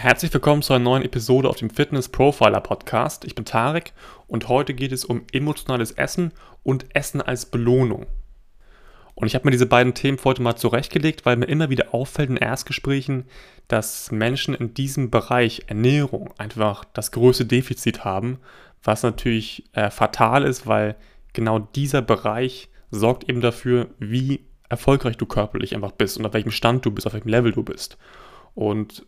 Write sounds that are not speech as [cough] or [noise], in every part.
Herzlich willkommen zu einer neuen Episode auf dem Fitness Profiler Podcast. Ich bin Tarek und heute geht es um emotionales Essen und Essen als Belohnung. Und ich habe mir diese beiden Themen heute mal zurechtgelegt, weil mir immer wieder auffällt in Erstgesprächen, dass Menschen in diesem Bereich Ernährung einfach das größte Defizit haben, was natürlich äh, fatal ist, weil genau dieser Bereich sorgt eben dafür, wie erfolgreich du körperlich einfach bist und auf welchem Stand du bist, auf welchem Level du bist. Und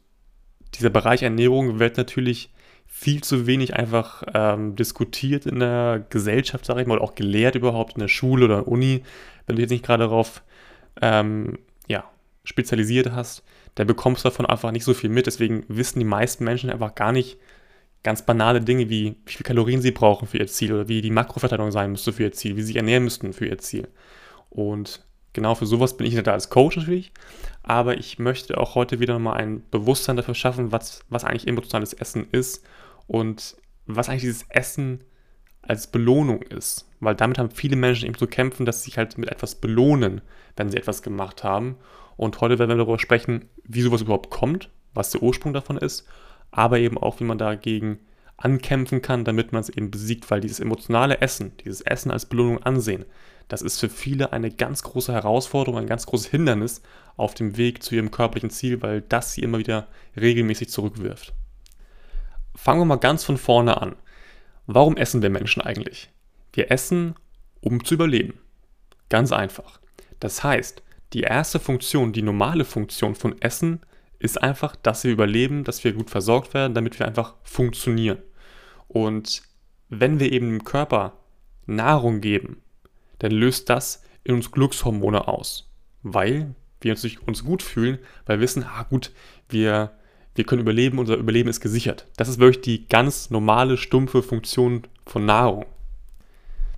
dieser Bereich Ernährung wird natürlich viel zu wenig einfach ähm, diskutiert in der Gesellschaft, sage ich mal, oder auch gelehrt überhaupt in der Schule oder Uni. Wenn du jetzt nicht gerade darauf ähm, ja, spezialisiert hast, dann bekommst du davon einfach nicht so viel mit. Deswegen wissen die meisten Menschen einfach gar nicht ganz banale Dinge wie, wie viel Kalorien sie brauchen für ihr Ziel oder wie die Makroverteilung sein müsste für ihr Ziel, wie sie sich ernähren müssten für ihr Ziel. Und genau für sowas bin ich da als Coach natürlich. Aber ich möchte auch heute wieder mal ein Bewusstsein dafür schaffen, was, was eigentlich emotionales Essen ist und was eigentlich dieses Essen als Belohnung ist. Weil damit haben viele Menschen eben zu kämpfen, dass sie sich halt mit etwas belohnen, wenn sie etwas gemacht haben. Und heute werden wir darüber sprechen, wie sowas überhaupt kommt, was der Ursprung davon ist, aber eben auch, wie man dagegen ankämpfen kann, damit man es eben besiegt, weil dieses emotionale Essen, dieses Essen als Belohnung ansehen, das ist für viele eine ganz große Herausforderung, ein ganz großes Hindernis auf dem Weg zu ihrem körperlichen Ziel, weil das sie immer wieder regelmäßig zurückwirft. Fangen wir mal ganz von vorne an. Warum essen wir Menschen eigentlich? Wir essen, um zu überleben. Ganz einfach. Das heißt, die erste Funktion, die normale Funktion von Essen ist einfach, dass wir überleben, dass wir gut versorgt werden, damit wir einfach funktionieren. Und wenn wir eben dem Körper Nahrung geben, dann löst das in uns Glückshormone aus, weil wir uns, uns gut fühlen, weil wir wissen, ah gut, wir, wir können überleben, unser Überleben ist gesichert. Das ist wirklich die ganz normale, stumpfe Funktion von Nahrung.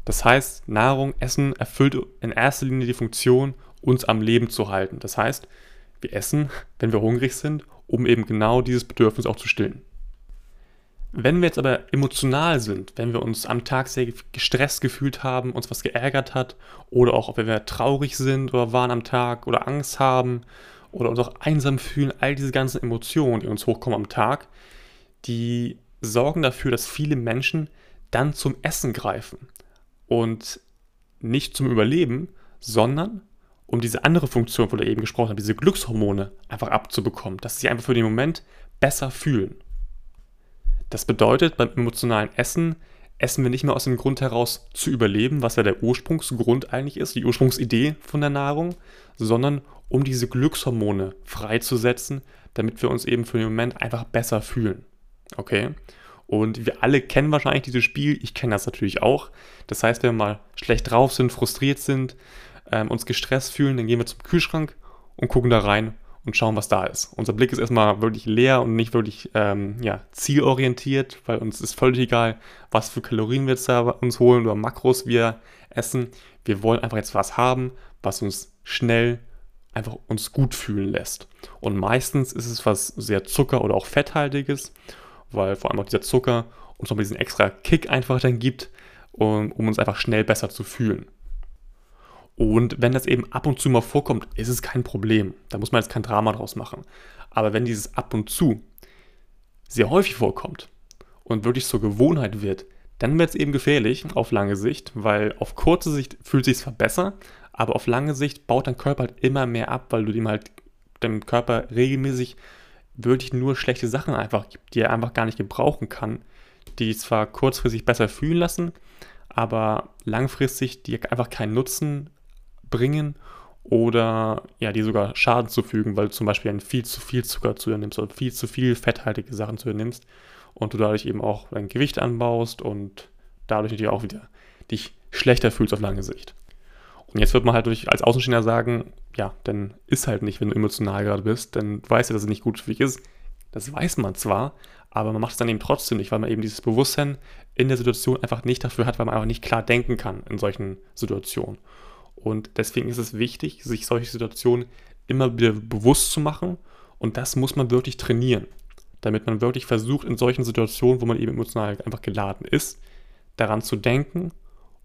Das heißt, Nahrung, Essen erfüllt in erster Linie die Funktion, uns am Leben zu halten. Das heißt, wir essen, wenn wir hungrig sind, um eben genau dieses Bedürfnis auch zu stillen. Wenn wir jetzt aber emotional sind, wenn wir uns am Tag sehr gestresst gefühlt haben, uns was geärgert hat oder auch wenn wir traurig sind oder waren am Tag oder Angst haben oder uns auch einsam fühlen, all diese ganzen Emotionen, die uns hochkommen am Tag, die sorgen dafür, dass viele Menschen dann zum Essen greifen und nicht zum Überleben, sondern um diese andere Funktion, von der eben gesprochen habe, diese Glückshormone einfach abzubekommen, dass sie einfach für den Moment besser fühlen. Das bedeutet, beim emotionalen Essen essen wir nicht mehr aus dem Grund heraus zu überleben, was ja der Ursprungsgrund eigentlich ist, die Ursprungsidee von der Nahrung, sondern um diese Glückshormone freizusetzen, damit wir uns eben für den Moment einfach besser fühlen. Okay? Und wir alle kennen wahrscheinlich dieses Spiel, ich kenne das natürlich auch. Das heißt, wenn wir mal schlecht drauf sind, frustriert sind, ähm, uns gestresst fühlen, dann gehen wir zum Kühlschrank und gucken da rein und schauen, was da ist. Unser Blick ist erstmal wirklich leer und nicht wirklich ähm, ja, zielorientiert, weil uns ist völlig egal, was für Kalorien wir jetzt da uns holen oder Makros wir essen. Wir wollen einfach jetzt was haben, was uns schnell einfach uns gut fühlen lässt. Und meistens ist es was sehr Zucker- oder auch Fetthaltiges, weil vor allem auch dieser Zucker uns nochmal diesen extra Kick einfach dann gibt, um, um uns einfach schnell besser zu fühlen. Und wenn das eben ab und zu mal vorkommt, ist es kein Problem. Da muss man jetzt kein Drama draus machen. Aber wenn dieses ab und zu sehr häufig vorkommt und wirklich zur Gewohnheit wird, dann wird es eben gefährlich auf lange Sicht, weil auf kurze Sicht fühlt sich zwar besser, aber auf lange Sicht baut dein Körper halt immer mehr ab, weil du dem halt dem Körper regelmäßig wirklich nur schlechte Sachen einfach gibt, die er einfach gar nicht gebrauchen kann, die zwar kurzfristig besser fühlen lassen, aber langfristig die einfach keinen Nutzen bringen oder ja, die sogar Schaden zufügen, weil du zum Beispiel viel zu viel Zucker zu dir nimmst oder viel zu viel fetthaltige Sachen zu dir nimmst und du dadurch eben auch dein Gewicht anbaust und dadurch natürlich auch wieder dich schlechter fühlst auf lange Sicht. Und jetzt wird man halt durch, als Außenstehender sagen, ja, dann ist halt nicht, wenn du emotional gerade bist, dann weißt du, dass es nicht gut für dich ist. Das weiß man zwar, aber man macht es dann eben trotzdem nicht, weil man eben dieses Bewusstsein in der Situation einfach nicht dafür hat, weil man einfach nicht klar denken kann in solchen Situationen. Und deswegen ist es wichtig, sich solche Situationen immer wieder bewusst zu machen. Und das muss man wirklich trainieren, damit man wirklich versucht, in solchen Situationen, wo man eben emotional einfach geladen ist, daran zu denken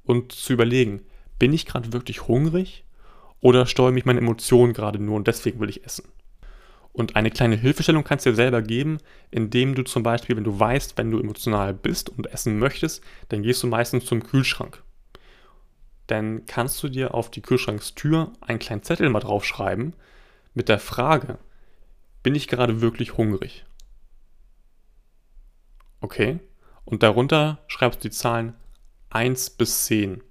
und zu überlegen, bin ich gerade wirklich hungrig oder steuere mich meine Emotionen gerade nur und deswegen will ich essen. Und eine kleine Hilfestellung kannst du dir selber geben, indem du zum Beispiel, wenn du weißt, wenn du emotional bist und essen möchtest, dann gehst du meistens zum Kühlschrank. Dann kannst du dir auf die Kühlschrankstür einen kleinen Zettel mal draufschreiben mit der Frage, bin ich gerade wirklich hungrig? Okay. Und darunter schreibst du die Zahlen 1 bis 10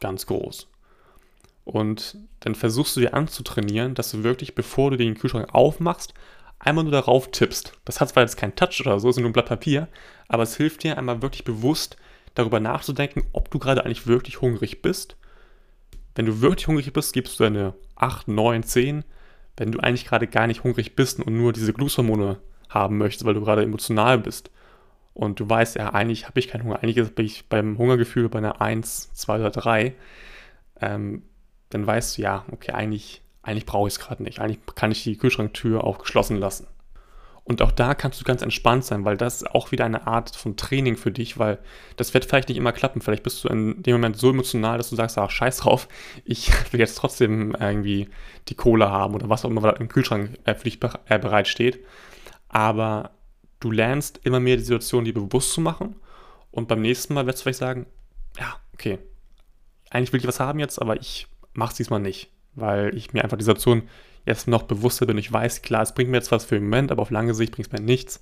ganz groß. Und dann versuchst du dir anzutrainieren, dass du wirklich, bevor du den Kühlschrank aufmachst, einmal nur darauf tippst. Das hat zwar jetzt keinen Touch oder so, es ist nur ein Blatt Papier, aber es hilft dir einmal wirklich bewusst darüber nachzudenken, ob du gerade eigentlich wirklich hungrig bist. Wenn du wirklich hungrig bist, gibst du eine 8, 9, 10. Wenn du eigentlich gerade gar nicht hungrig bist und nur diese Glusthormone haben möchtest, weil du gerade emotional bist und du weißt, ja, eigentlich habe ich keinen Hunger, eigentlich bin ich beim Hungergefühl bei einer 1, 2 oder 3, ähm, dann weißt du, ja, okay, eigentlich, eigentlich brauche ich es gerade nicht. Eigentlich kann ich die Kühlschranktür auch geschlossen lassen. Und auch da kannst du ganz entspannt sein, weil das ist auch wieder eine Art von Training für dich, weil das wird vielleicht nicht immer klappen. Vielleicht bist du in dem Moment so emotional, dass du sagst, ach, scheiß drauf, ich [laughs] will jetzt trotzdem irgendwie die Kohle haben oder was auch immer im Kühlschrank äh, für dich äh, bereitsteht. Aber du lernst immer mehr die Situation dir bewusst zu machen und beim nächsten Mal wirst du vielleicht sagen, ja, okay, eigentlich will ich was haben jetzt, aber ich mach's diesmal nicht, weil ich mir einfach die Situation jetzt noch bewusster bin. Ich weiß, klar, es bringt mir jetzt was für den Moment, aber auf lange Sicht bringt es mir nichts.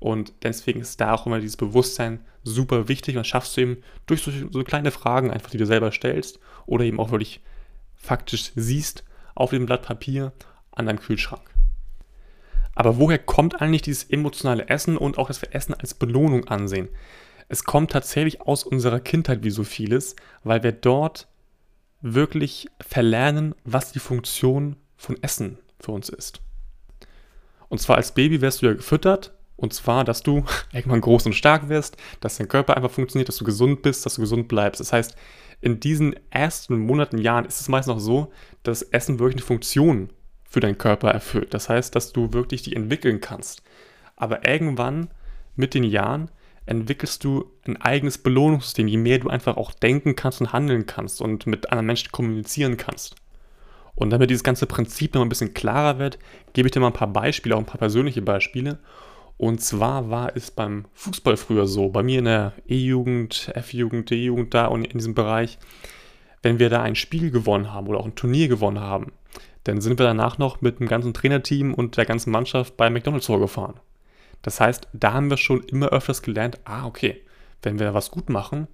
Und deswegen ist da auch immer dieses Bewusstsein super wichtig und das schaffst du eben durch so, so kleine Fragen einfach, die du selber stellst oder eben auch wirklich faktisch siehst auf dem Blatt Papier an deinem Kühlschrank. Aber woher kommt eigentlich dieses emotionale Essen und auch, dass wir Essen als Belohnung ansehen? Es kommt tatsächlich aus unserer Kindheit wie so vieles, weil wir dort wirklich verlernen, was die Funktion von Essen für uns ist. Und zwar als Baby wirst du ja gefüttert, und zwar, dass du [laughs] irgendwann groß und stark wirst, dass dein Körper einfach funktioniert, dass du gesund bist, dass du gesund bleibst. Das heißt, in diesen ersten Monaten, Jahren ist es meist noch so, dass Essen wirklich eine Funktion für deinen Körper erfüllt. Das heißt, dass du wirklich dich entwickeln kannst. Aber irgendwann mit den Jahren entwickelst du ein eigenes Belohnungssystem, je mehr du einfach auch denken kannst und handeln kannst und mit anderen Menschen kommunizieren kannst. Und damit dieses ganze Prinzip noch ein bisschen klarer wird, gebe ich dir mal ein paar Beispiele, auch ein paar persönliche Beispiele. Und zwar war es beim Fußball früher so, bei mir in der E-Jugend, F-Jugend, D-Jugend da und in diesem Bereich, wenn wir da ein Spiel gewonnen haben oder auch ein Turnier gewonnen haben, dann sind wir danach noch mit dem ganzen Trainerteam und der ganzen Mannschaft bei McDonalds vorgefahren. Das heißt, da haben wir schon immer öfters gelernt, ah, okay, wenn wir was gut machen,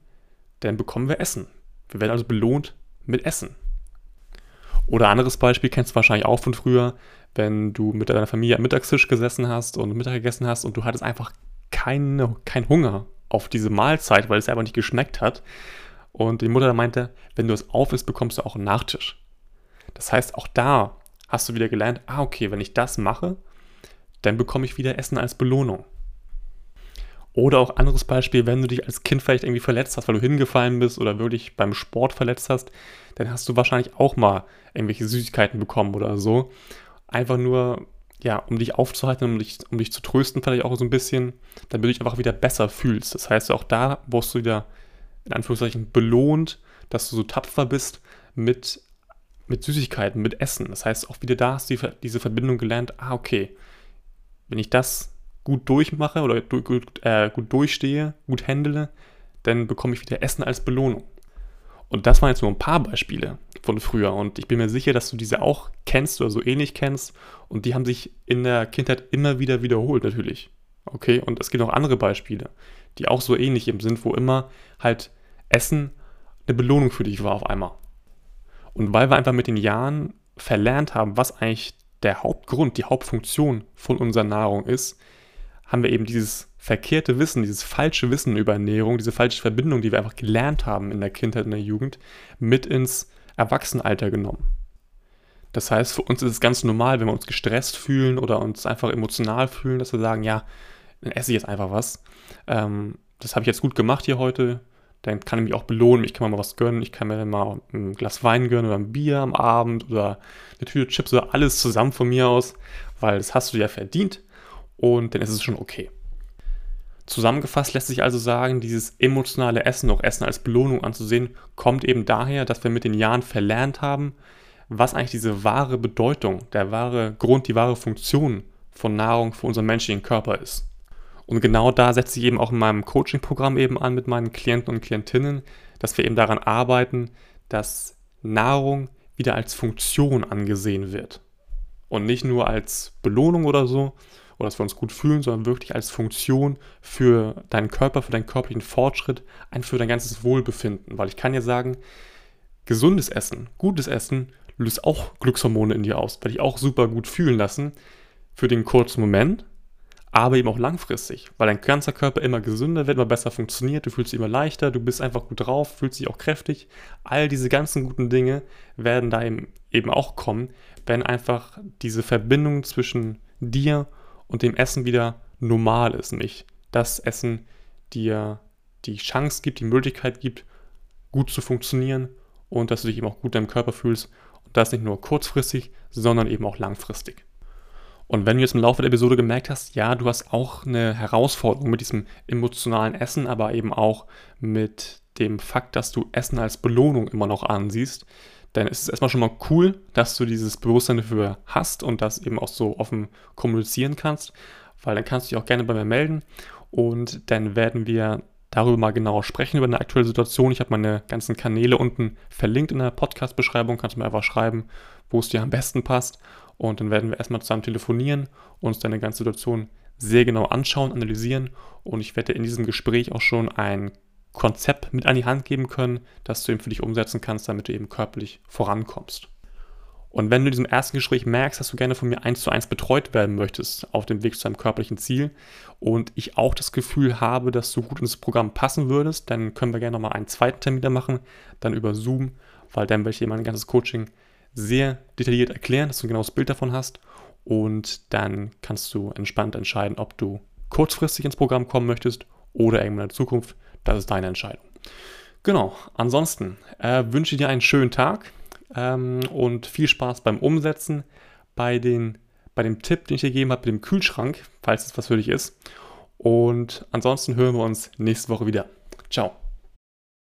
dann bekommen wir Essen. Wir werden also belohnt mit Essen. Oder anderes Beispiel kennst du wahrscheinlich auch von früher, wenn du mit deiner Familie am Mittagstisch gesessen hast und Mittag gegessen hast und du hattest einfach keinen kein Hunger auf diese Mahlzeit, weil es einfach nicht geschmeckt hat. Und die Mutter dann meinte, wenn du es auf isst, bekommst du auch einen Nachtisch. Das heißt, auch da hast du wieder gelernt, ah, okay, wenn ich das mache, dann bekomme ich wieder Essen als Belohnung. Oder auch anderes Beispiel, wenn du dich als Kind vielleicht irgendwie verletzt hast, weil du hingefallen bist oder wirklich beim Sport verletzt hast, dann hast du wahrscheinlich auch mal irgendwelche Süßigkeiten bekommen oder so. Einfach nur, ja, um dich aufzuhalten, um dich, um dich zu trösten, vielleicht auch so ein bisschen, damit du dich einfach wieder besser fühlst. Das heißt, auch da wirst du wieder, in Anführungszeichen, belohnt, dass du so tapfer bist mit, mit Süßigkeiten, mit Essen. Das heißt, auch wieder da hast du diese Verbindung gelernt, ah, okay, wenn ich das gut durchmache oder gut, äh, gut durchstehe, gut handle, dann bekomme ich wieder Essen als Belohnung. Und das waren jetzt nur ein paar Beispiele von früher. Und ich bin mir sicher, dass du diese auch kennst oder so ähnlich kennst. Und die haben sich in der Kindheit immer wieder wiederholt, natürlich. Okay, und es gibt auch andere Beispiele, die auch so ähnlich eben sind, wo immer halt Essen eine Belohnung für dich war auf einmal. Und weil wir einfach mit den Jahren verlernt haben, was eigentlich der Hauptgrund, die Hauptfunktion von unserer Nahrung ist, haben wir eben dieses verkehrte Wissen, dieses falsche Wissen über Ernährung, diese falsche Verbindung, die wir einfach gelernt haben in der Kindheit, in der Jugend, mit ins Erwachsenenalter genommen. Das heißt, für uns ist es ganz normal, wenn wir uns gestresst fühlen oder uns einfach emotional fühlen, dass wir sagen, ja, dann esse ich jetzt einfach was. Ähm, das habe ich jetzt gut gemacht hier heute, dann kann ich mich auch belohnen, ich kann mir mal was gönnen, ich kann mir mal ein Glas Wein gönnen oder ein Bier am Abend oder eine Tüte Chips oder alles zusammen von mir aus, weil das hast du ja verdient und dann ist es schon okay. Zusammengefasst lässt sich also sagen, dieses emotionale Essen, auch Essen als Belohnung anzusehen, kommt eben daher, dass wir mit den Jahren verlernt haben, was eigentlich diese wahre Bedeutung, der wahre Grund, die wahre Funktion von Nahrung für unseren menschlichen Körper ist. Und genau da setze ich eben auch in meinem Coaching-Programm eben an mit meinen Klienten und Klientinnen, dass wir eben daran arbeiten, dass Nahrung wieder als Funktion angesehen wird. Und nicht nur als Belohnung oder so, oder dass wir uns gut fühlen, sondern wirklich als Funktion für deinen Körper, für deinen körperlichen Fortschritt, einfach für dein ganzes Wohlbefinden. Weil ich kann dir sagen, gesundes Essen, gutes Essen löst auch Glückshormone in dir aus, weil dich auch super gut fühlen lassen für den kurzen Moment, aber eben auch langfristig, weil dein ganzer Körper immer gesünder wird, immer besser funktioniert, du fühlst dich immer leichter, du bist einfach gut drauf, fühlst dich auch kräftig. All diese ganzen guten Dinge werden da eben auch kommen, wenn einfach diese Verbindung zwischen dir und dem Essen wieder normal ist, nämlich das Essen dir die Chance gibt, die Möglichkeit gibt, gut zu funktionieren und dass du dich eben auch gut in deinem Körper fühlst und das nicht nur kurzfristig, sondern eben auch langfristig. Und wenn du jetzt im Laufe der Episode gemerkt hast, ja, du hast auch eine Herausforderung mit diesem emotionalen Essen, aber eben auch mit dem Fakt, dass du Essen als Belohnung immer noch ansiehst, dann ist es erstmal schon mal cool, dass du dieses Bewusstsein dafür hast und das eben auch so offen kommunizieren kannst, weil dann kannst du dich auch gerne bei mir melden und dann werden wir darüber mal genauer sprechen, über eine aktuelle Situation. Ich habe meine ganzen Kanäle unten verlinkt in der Podcast-Beschreibung, kannst du mir einfach schreiben, wo es dir am besten passt und dann werden wir erstmal zusammen telefonieren, uns deine ganze Situation sehr genau anschauen, analysieren. Und ich werde in diesem Gespräch auch schon ein Konzept mit an die Hand geben können, das du eben für dich umsetzen kannst, damit du eben körperlich vorankommst. Und wenn du in diesem ersten Gespräch merkst, dass du gerne von mir eins zu eins betreut werden möchtest auf dem Weg zu deinem körperlichen Ziel und ich auch das Gefühl habe, dass du gut ins Programm passen würdest, dann können wir gerne nochmal einen zweiten Termin machen, dann über Zoom, weil dann werde ich dir mein ganzes Coaching sehr detailliert erklären, dass du ein genaues Bild davon hast. Und dann kannst du entspannt entscheiden, ob du kurzfristig ins Programm kommen möchtest oder irgendwann in der Zukunft. Das ist deine Entscheidung. Genau, ansonsten äh, wünsche ich dir einen schönen Tag ähm, und viel Spaß beim Umsetzen bei, den, bei dem Tipp, den ich dir gegeben habe, mit dem Kühlschrank, falls es was für dich ist. Und ansonsten hören wir uns nächste Woche wieder. Ciao.